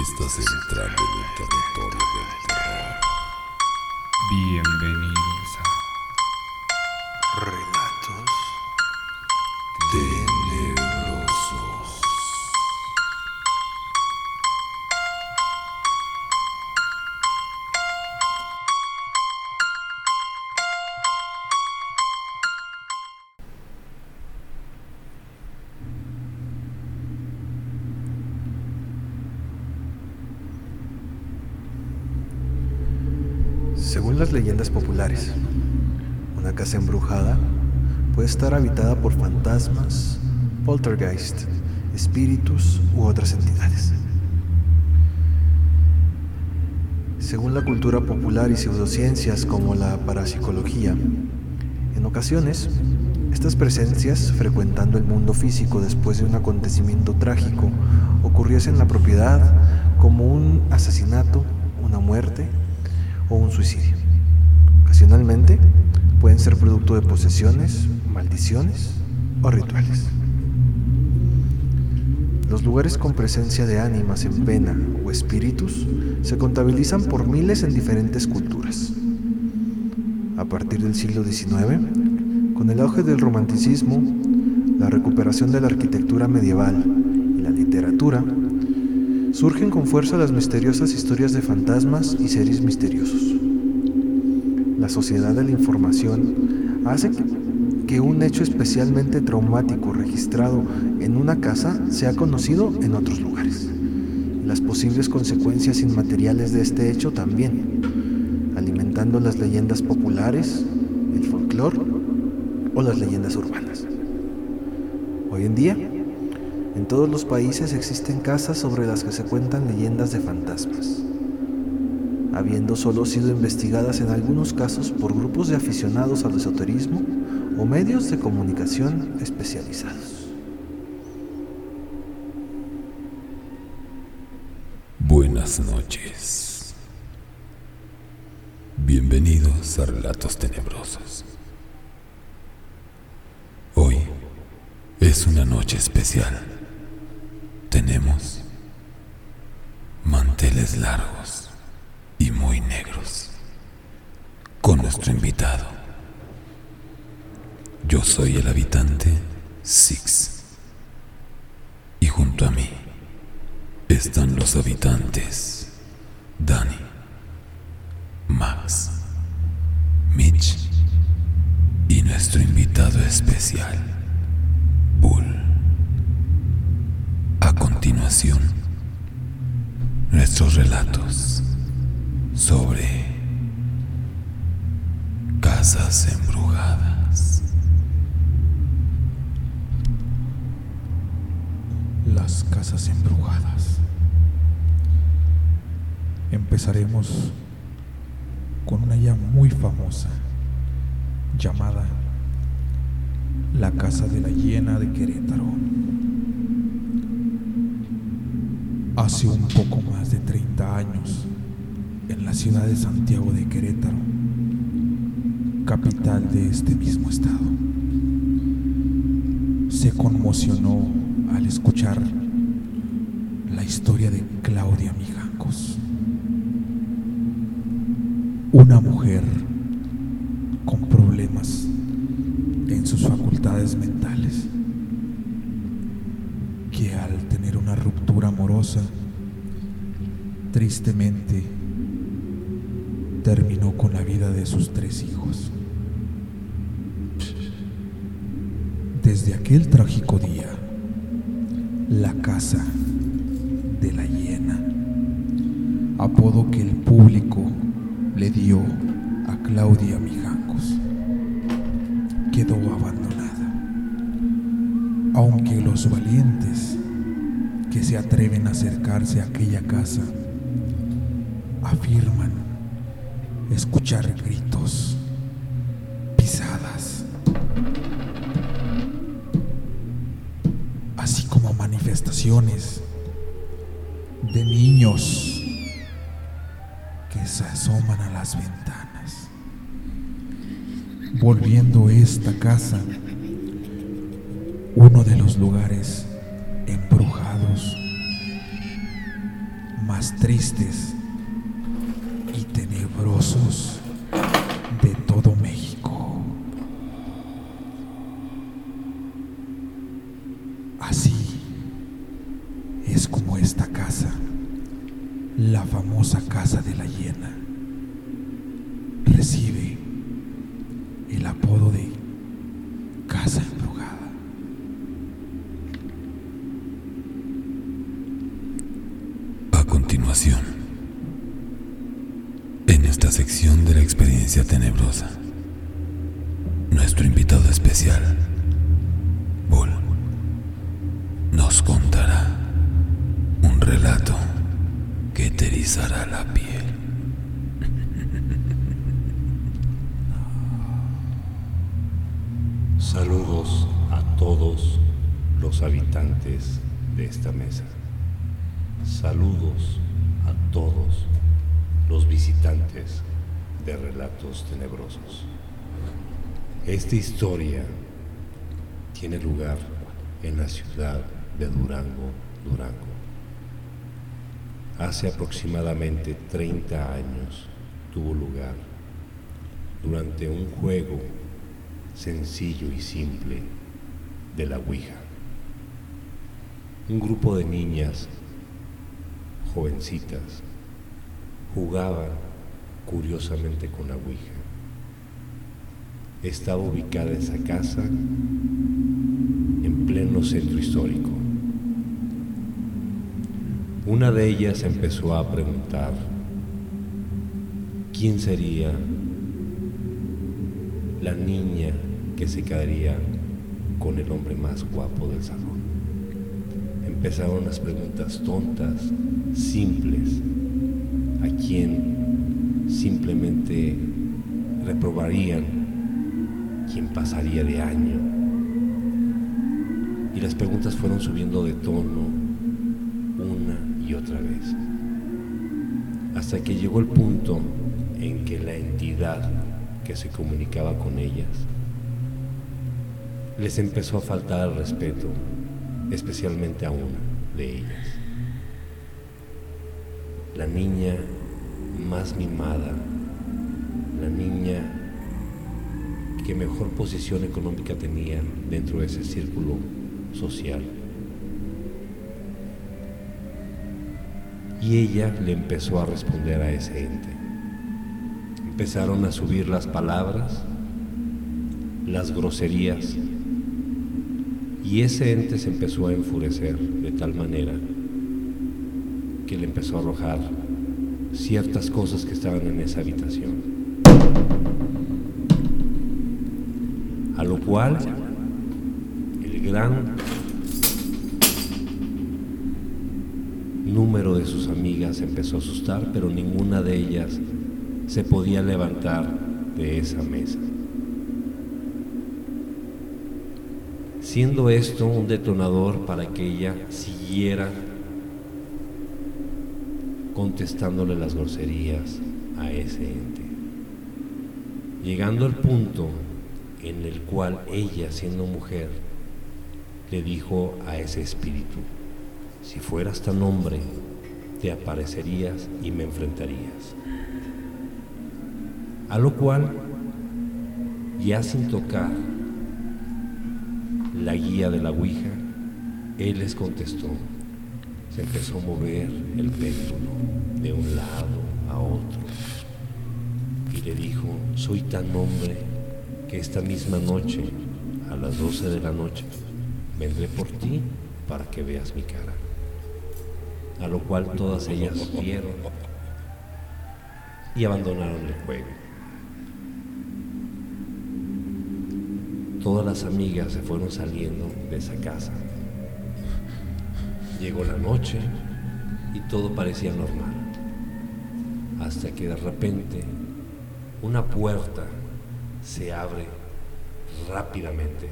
Estás entrando en el territorio del terror. Bienvenidos puede estar habitada por fantasmas, poltergeist, espíritus u otras entidades. Según la cultura popular y pseudociencias como la parapsicología, en ocasiones, estas presencias, frecuentando el mundo físico después de un acontecimiento trágico, ocurriesen en la propiedad como un asesinato, una muerte o un suicidio. Ocasionalmente pueden ser producto de posesiones, maldiciones o rituales. Los lugares con presencia de ánimas en pena o espíritus se contabilizan por miles en diferentes culturas. A partir del siglo XIX, con el auge del romanticismo, la recuperación de la arquitectura medieval y la literatura, surgen con fuerza las misteriosas historias de fantasmas y seres misteriosos. La sociedad de la información hace que un hecho especialmente traumático registrado en una casa sea conocido en otros lugares. Las posibles consecuencias inmateriales de este hecho también, alimentando las leyendas populares, el folclore o las leyendas urbanas. Hoy en día, en todos los países existen casas sobre las que se cuentan leyendas de fantasmas, habiendo solo sido investigadas en algunos casos por grupos de aficionados al esoterismo o medios de comunicación especializados. Buenas noches. Bienvenidos a Relatos Tenebrosos. Hoy es una noche especial. Tenemos manteles largos y muy negros con nuestro invitado. Soy el habitante Six. Y junto a mí están los habitantes Dani, Las casas embrujadas. Empezaremos con una ya muy famosa llamada la Casa de la Hiena de Querétaro. Hace un poco más de 30 años, en la ciudad de Santiago de Querétaro, capital de este mismo estado, se conmocionó al escuchar la historia de Claudia Mijangos, una mujer con problemas en sus facultades mentales, que al tener una ruptura amorosa, tristemente terminó con la vida de sus tres hijos. Desde aquel trágico día, la casa de la hiena, apodo que el público le dio a Claudia Mijangos, quedó abandonada. Aunque los valientes que se atreven a acercarse a aquella casa afirman escuchar gritos, de niños que se asoman a las ventanas, volviendo esta casa uno de los lugares embrujados más tristes y tenebrosos de todo México. Casa de la hiena, la piel. Saludos a todos los habitantes de esta mesa. Saludos a todos los visitantes de Relatos Tenebrosos. Esta historia tiene lugar en la ciudad de Durango, Durango. Hace aproximadamente 30 años tuvo lugar durante un juego sencillo y simple de la Ouija. Un grupo de niñas jovencitas jugaban curiosamente con la Ouija. Estaba ubicada esa casa en pleno centro histórico. Una de ellas empezó a preguntar quién sería la niña que se quedaría con el hombre más guapo del salón. Empezaron las preguntas tontas, simples, a quien simplemente reprobarían, quien pasaría de año. Y las preguntas fueron subiendo de tono hasta que llegó el punto en que la entidad que se comunicaba con ellas les empezó a faltar el respeto, especialmente a una de ellas. La niña más mimada, la niña que mejor posición económica tenía dentro de ese círculo social. Y ella le empezó a responder a ese ente. Empezaron a subir las palabras, las groserías, y ese ente se empezó a enfurecer de tal manera que le empezó a arrojar ciertas cosas que estaban en esa habitación. A lo cual el gran número de sus amigas empezó a asustar, pero ninguna de ellas se podía levantar de esa mesa. Siendo esto un detonador para que ella siguiera contestándole las groserías a ese ente. Llegando al punto en el cual ella, siendo mujer, le dijo a ese espíritu, si fueras tan hombre, te aparecerías y me enfrentarías. A lo cual, ya sin tocar la guía de la Ouija, él les contestó. Se empezó a mover el péndulo de un lado a otro. Y le dijo, soy tan hombre que esta misma noche, a las 12 de la noche, vendré por ti para que veas mi cara. A lo cual todas ellas vieron y abandonaron el juego. Todas las amigas se fueron saliendo de esa casa. Llegó la noche y todo parecía normal. Hasta que de repente una puerta se abre rápidamente.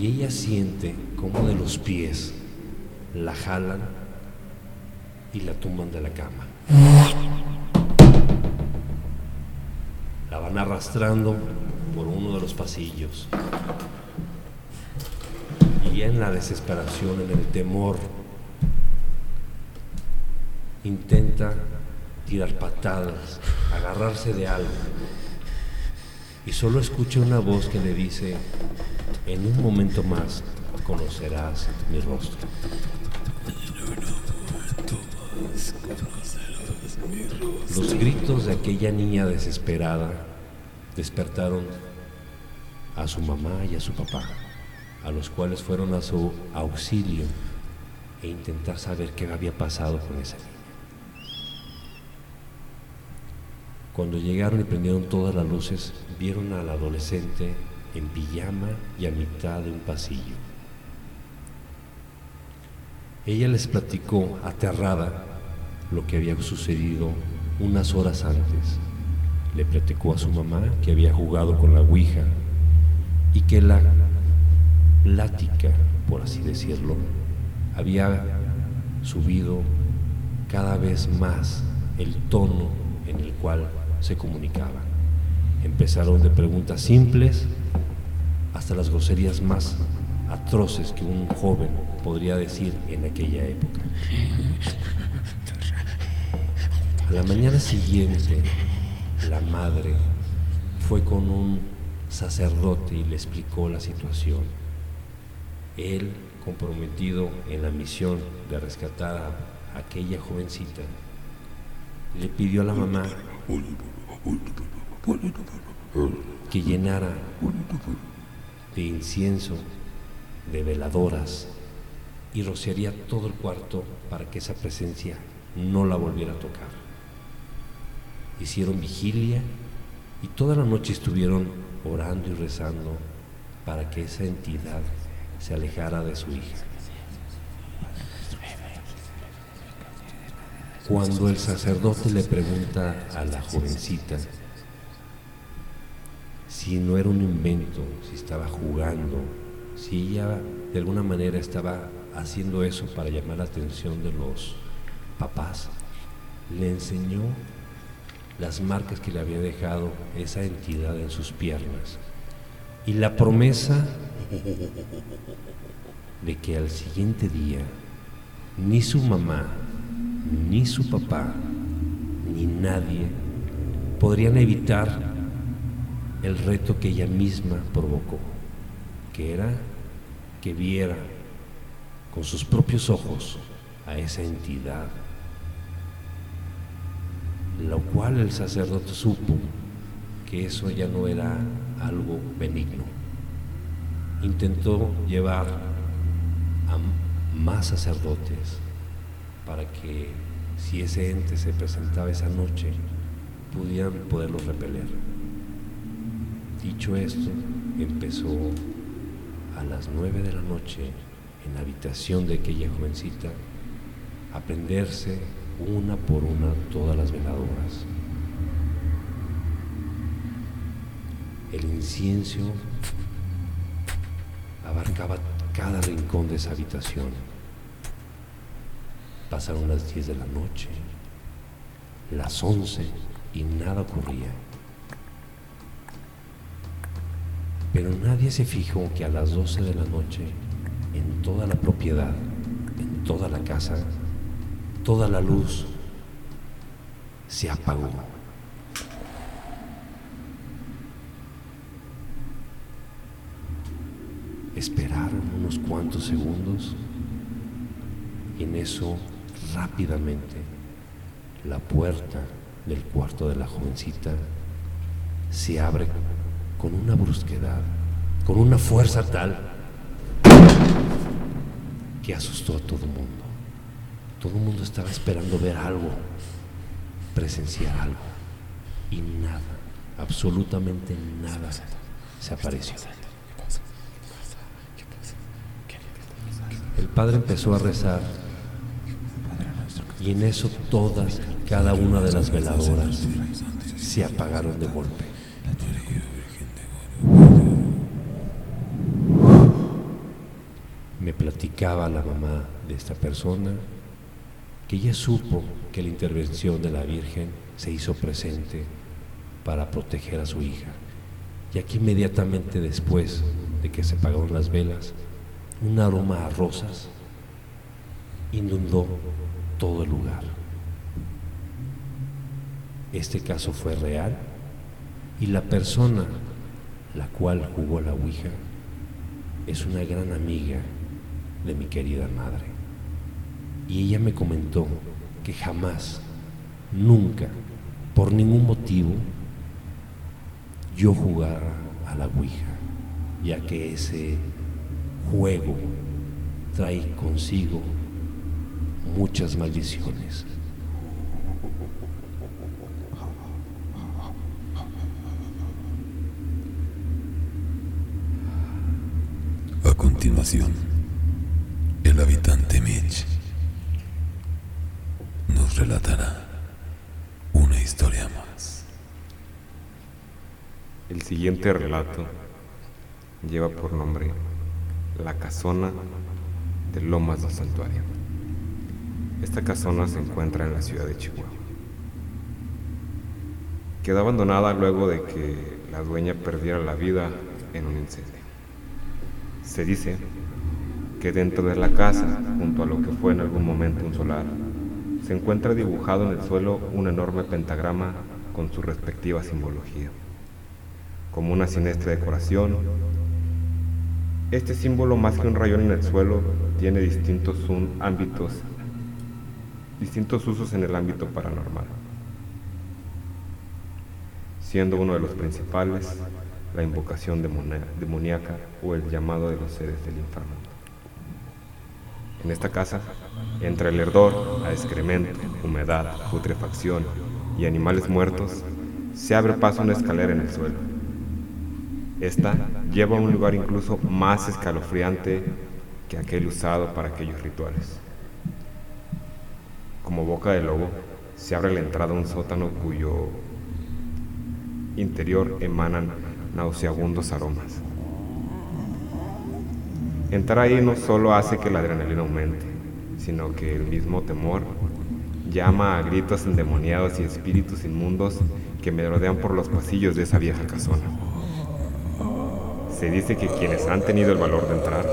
Y ella siente como de los pies la jalan y la tumban de la cama. La van arrastrando por uno de los los pasillos. Y en la desesperación, en el temor, intenta tirar patadas, agarrarse de algo. Y solo escucha una voz que le dice, en un momento más conocerás mi rostro. Los gritos de aquella niña desesperada despertaron a su mamá y a su papá, a los cuales fueron a su auxilio e intentar saber qué había pasado con esa niña. Cuando llegaron y prendieron todas las luces, vieron al adolescente en pijama y a mitad de un pasillo. Ella les platicó, aterrada, lo que había sucedido unas horas antes. Le platicó a su mamá que había jugado con la Ouija y que la plática, por así decirlo, había subido cada vez más el tono en el cual se comunicaba. Empezaron de preguntas simples hasta las groserías más atroces que un joven podría decir en aquella época. A la mañana siguiente, la madre fue con un sacerdote y le explicó la situación. Él, comprometido en la misión de rescatar a aquella jovencita, le pidió a la mamá que llenara de incienso, de veladoras, y rociaría todo el cuarto para que esa presencia no la volviera a tocar. Hicieron vigilia y toda la noche estuvieron orando y rezando para que esa entidad se alejara de su hija. Cuando el sacerdote le pregunta a la jovencita si no era un invento, si estaba jugando, si ella de alguna manera estaba haciendo eso para llamar la atención de los papás, le enseñó las marcas que le había dejado esa entidad en sus piernas. Y la promesa de que al siguiente día ni su mamá, ni su papá, ni nadie podrían evitar el reto que ella misma provocó, que era que viera con sus propios ojos a esa entidad, lo cual el sacerdote supo que eso ya no era algo benigno. Intentó llevar a más sacerdotes para que si ese ente se presentaba esa noche, pudieran poderlo repeler. Dicho esto, empezó a las nueve de la noche en la habitación de aquella jovencita a prenderse una por una todas las veladoras. El incienso abarcaba cada rincón de esa habitación. Pasaron las 10 de la noche, las 11 y nada ocurría. Pero nadie se fijó que a las 12 de la noche, en toda la propiedad, en toda la casa, toda la luz se apagó. Esperaron unos cuantos segundos y en eso rápidamente la puerta del cuarto de la jovencita se abre con una brusquedad, con una fuerza tal que asustó a todo el mundo. Todo el mundo estaba esperando ver algo, presenciar algo, y nada, absolutamente nada se apareció. El padre empezó a rezar y en eso todas, cada una de las veladoras se apagaron de golpe. Me platicaba la mamá de esta persona que ella supo que la intervención de la Virgen se hizo presente para proteger a su hija ya que inmediatamente después de que se apagaron las velas, un aroma a rosas inundó todo el lugar. Este caso fue real y la persona la cual jugó la Ouija es una gran amiga de mi querida madre. Y ella me comentó que jamás, nunca, por ningún motivo, yo jugara a la Ouija, ya que ese juego trae consigo muchas maldiciones. A continuación, el habitante Mitch nos relatará una historia más. El siguiente relato lleva por nombre La Casona de Lomas del Santuario. Esta casona se encuentra en la ciudad de Chihuahua. Quedó abandonada luego de que la dueña perdiera la vida en un incendio. Se dice que dentro de la casa, junto a lo que fue en algún momento un solar, se encuentra dibujado en el suelo un enorme pentagrama con su respectiva simbología. Como una siniestra decoración, este símbolo más que un rayón en el suelo tiene distintos ámbitos, distintos usos en el ámbito paranormal, siendo uno de los principales la invocación demoníaca o el llamado de los seres del inframundo. En esta casa, entre el herdor a excremento, humedad, putrefacción y animales muertos, se abre paso una escalera en el suelo. Esta lleva a un lugar incluso más escalofriante que aquel usado para aquellos rituales. Como boca de lobo, se abre la entrada a un sótano cuyo interior emanan nauseabundos aromas. Entrar ahí no solo hace que la adrenalina aumente, sino que el mismo temor llama a gritos endemoniados y espíritus inmundos que me rodean por los pasillos de esa vieja casona. Se dice que quienes han tenido el valor de entrar,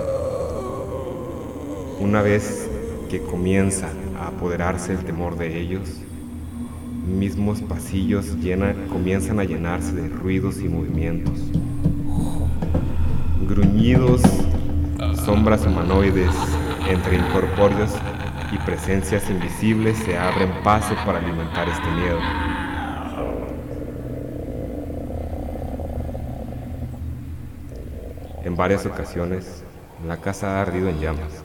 una vez que comienza a apoderarse el temor de ellos, mismos pasillos comienzan a llenarse de ruidos y movimientos. Gruñidos, sombras humanoides entre incorpóreos y presencias invisibles se abren paso para alimentar este miedo. En varias ocasiones, la casa ha ardido en llamas,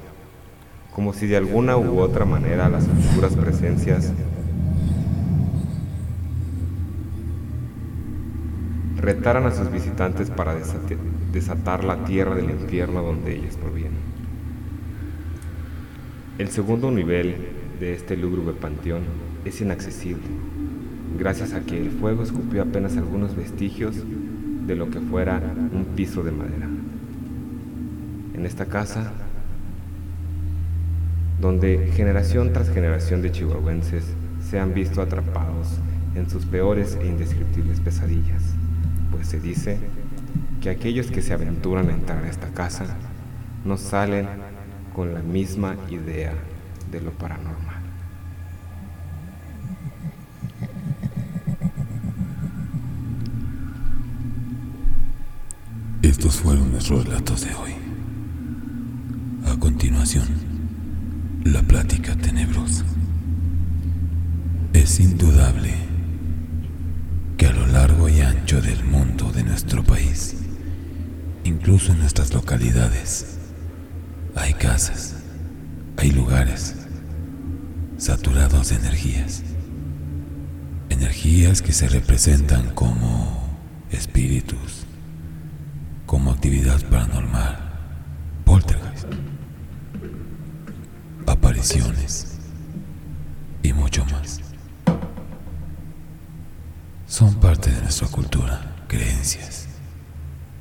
como si de alguna u otra manera las oscuras presencias retaran a sus visitantes para desatar la tierra del infierno donde ellos provienen. El segundo nivel de este lúgubre panteón es inaccesible, gracias a que el fuego escupió apenas algunos vestigios de lo que fuera un piso de madera. En esta casa, donde generación tras generación de chihuahuenses se han visto atrapados en sus peores e indescriptibles pesadillas pues se dice que aquellos que se aventuran a entrar a esta casa no salen con la misma idea de lo paranormal. Estos fueron nuestros relatos de hoy. A continuación, la plática tenebrosa. Es indudable que a lo largo y ancho del mundo de nuestro país, incluso en nuestras localidades, hay casas, hay lugares saturados de energías, energías que se representan como espíritus, como actividad paranormal, poltergeist, apariciones y mucho más. Son parte de nuestra cultura, creencias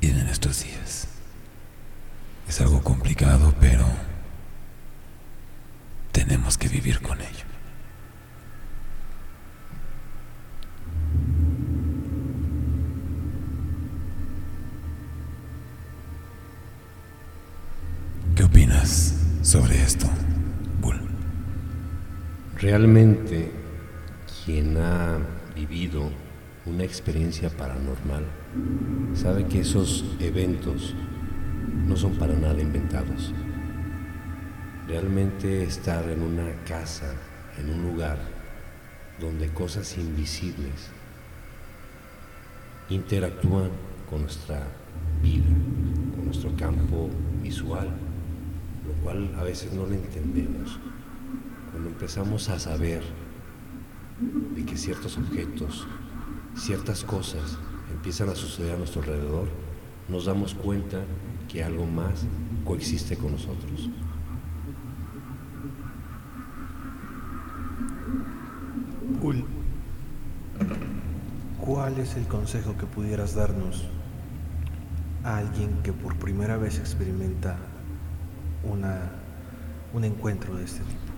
vienen estos días. Es algo complicado, pero tenemos que vivir con ello. ¿Qué opinas sobre esto, Bull? Realmente una experiencia paranormal sabe que esos eventos no son para nada inventados. Realmente estar en una casa, en un lugar donde cosas invisibles interactúan con nuestra vida, con nuestro campo visual, lo cual a veces no lo entendemos. Cuando empezamos a saber de que ciertos objetos, ciertas cosas empiezan a suceder a nuestro alrededor, nos damos cuenta que algo más coexiste con nosotros. ¿cuál es el consejo que pudieras darnos a alguien que por primera vez experimenta una, un encuentro de este tipo?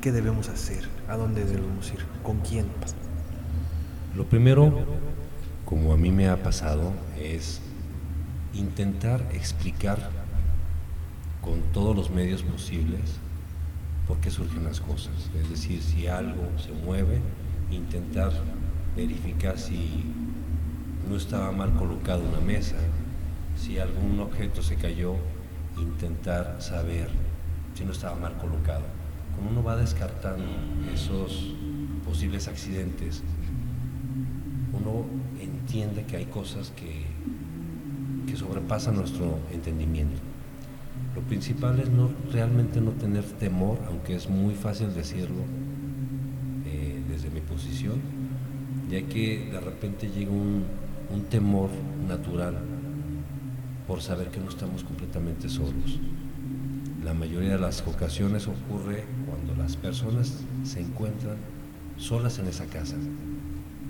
¿Qué debemos hacer? ¿A dónde debemos ir? ¿Con quién? Lo primero, como a mí me ha pasado, es intentar explicar con todos los medios posibles por qué surgen las cosas. Es decir, si algo se mueve, intentar verificar si no estaba mal colocada una mesa, si algún objeto se cayó, intentar saber si no estaba mal colocado. Como uno va descartando esos posibles accidentes, uno entiende que hay cosas que, que sobrepasan nuestro entendimiento. Lo principal es no, realmente no tener temor, aunque es muy fácil decirlo eh, desde mi posición, ya que de repente llega un, un temor natural por saber que no estamos completamente solos. La mayoría de las ocasiones ocurre cuando las personas se encuentran solas en esa casa.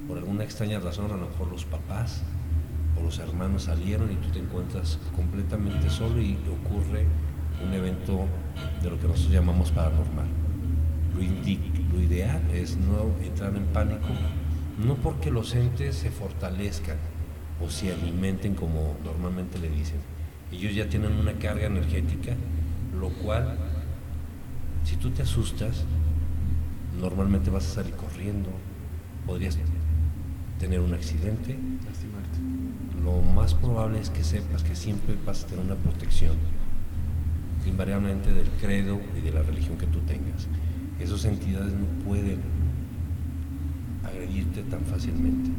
Por alguna extraña razón, a lo mejor los papás o los hermanos salieron y tú te encuentras completamente solo y ocurre un evento de lo que nosotros llamamos paranormal. Lo, ideal es no entrar en pánico, no porque los entes se fortalezcan o se alimenten como normalmente le dicen. Ellos ya tienen una carga energética, lo cual, si tú te asustas, normalmente vas a salir corriendo, podrías tener un accidente. Lo más probable es que sepas que siempre vas a tener una protección, invariablemente del credo y de la religión que tú tengas. Esas entidades no pueden agredirte tan fácilmente.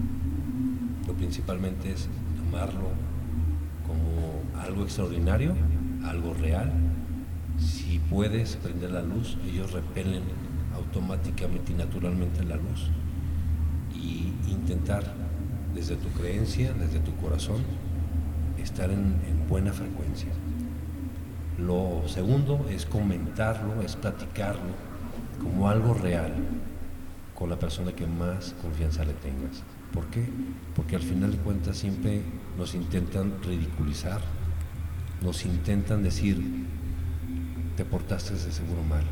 Lo principalmente es tomarlo como algo extraordinario, algo real. Si puedes prender la luz, ellos repelen automáticamente y naturalmente la luz. Y intentar desde tu creencia, desde tu corazón, estar en, en buena frecuencia. Lo segundo es comentarlo, es platicarlo como algo real con la persona que más confianza le tengas. ¿Por qué? Porque al final de cuentas siempre nos intentan ridiculizar, nos intentan decir, te portaste de seguro mal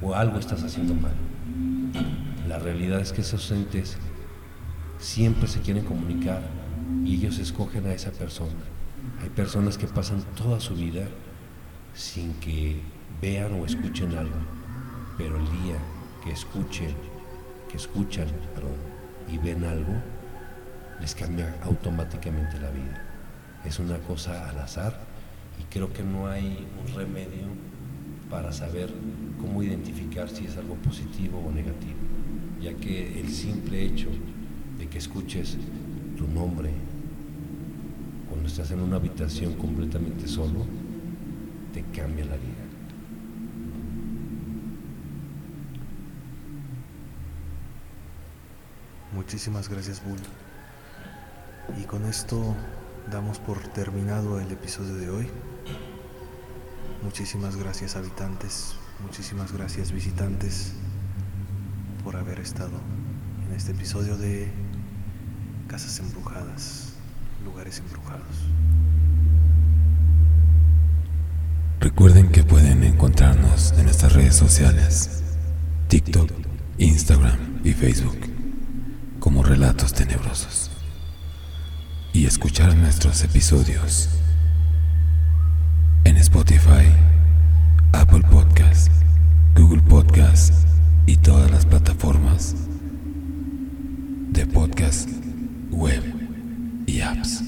o algo estás haciendo mal. La realidad es que esos entes siempre se quieren comunicar y ellos escogen a esa persona. Hay personas que pasan toda su vida sin que vean o escuchen algo, pero el día que escuchen, que escuchan y ven algo, les cambia automáticamente la vida. Es una cosa al azar y creo que no hay un remedio para saber cómo identificar si es algo positivo o negativo, ya que el simple hecho de que escuches tu nombre cuando estás en una habitación completamente solo, te cambia la vida. Muchísimas gracias, Bull. Y con esto damos por terminado el episodio de hoy. Muchísimas gracias habitantes, muchísimas gracias visitantes por haber estado en este episodio de Casas Embrujadas, lugares embrujados. Recuerden que pueden encontrarnos en nuestras redes sociales, TikTok, Instagram y Facebook, como Relatos Tenebrosos y escuchar nuestros episodios en Spotify, Apple Podcast, Google Podcast y todas las plataformas de podcast web y apps.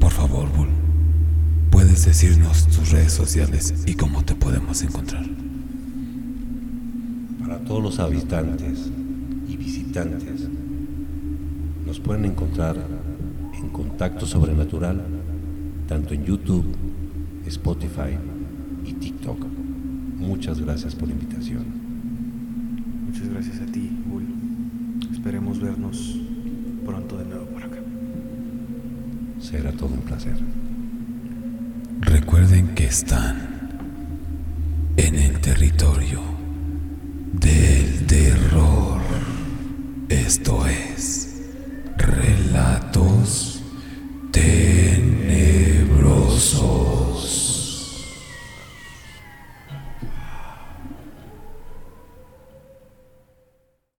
Por favor, Bull, puedes decirnos tus redes sociales y cómo te podemos encontrar. Para todos los habitantes y visitantes, nos pueden encontrar en Contacto Sobrenatural, tanto en YouTube, Spotify y TikTok. Muchas gracias por la invitación. Muchas gracias a ti. Esperemos vernos pronto de nuevo por acá. Será todo un placer. Recuerden que están en el territorio del terror. Esto es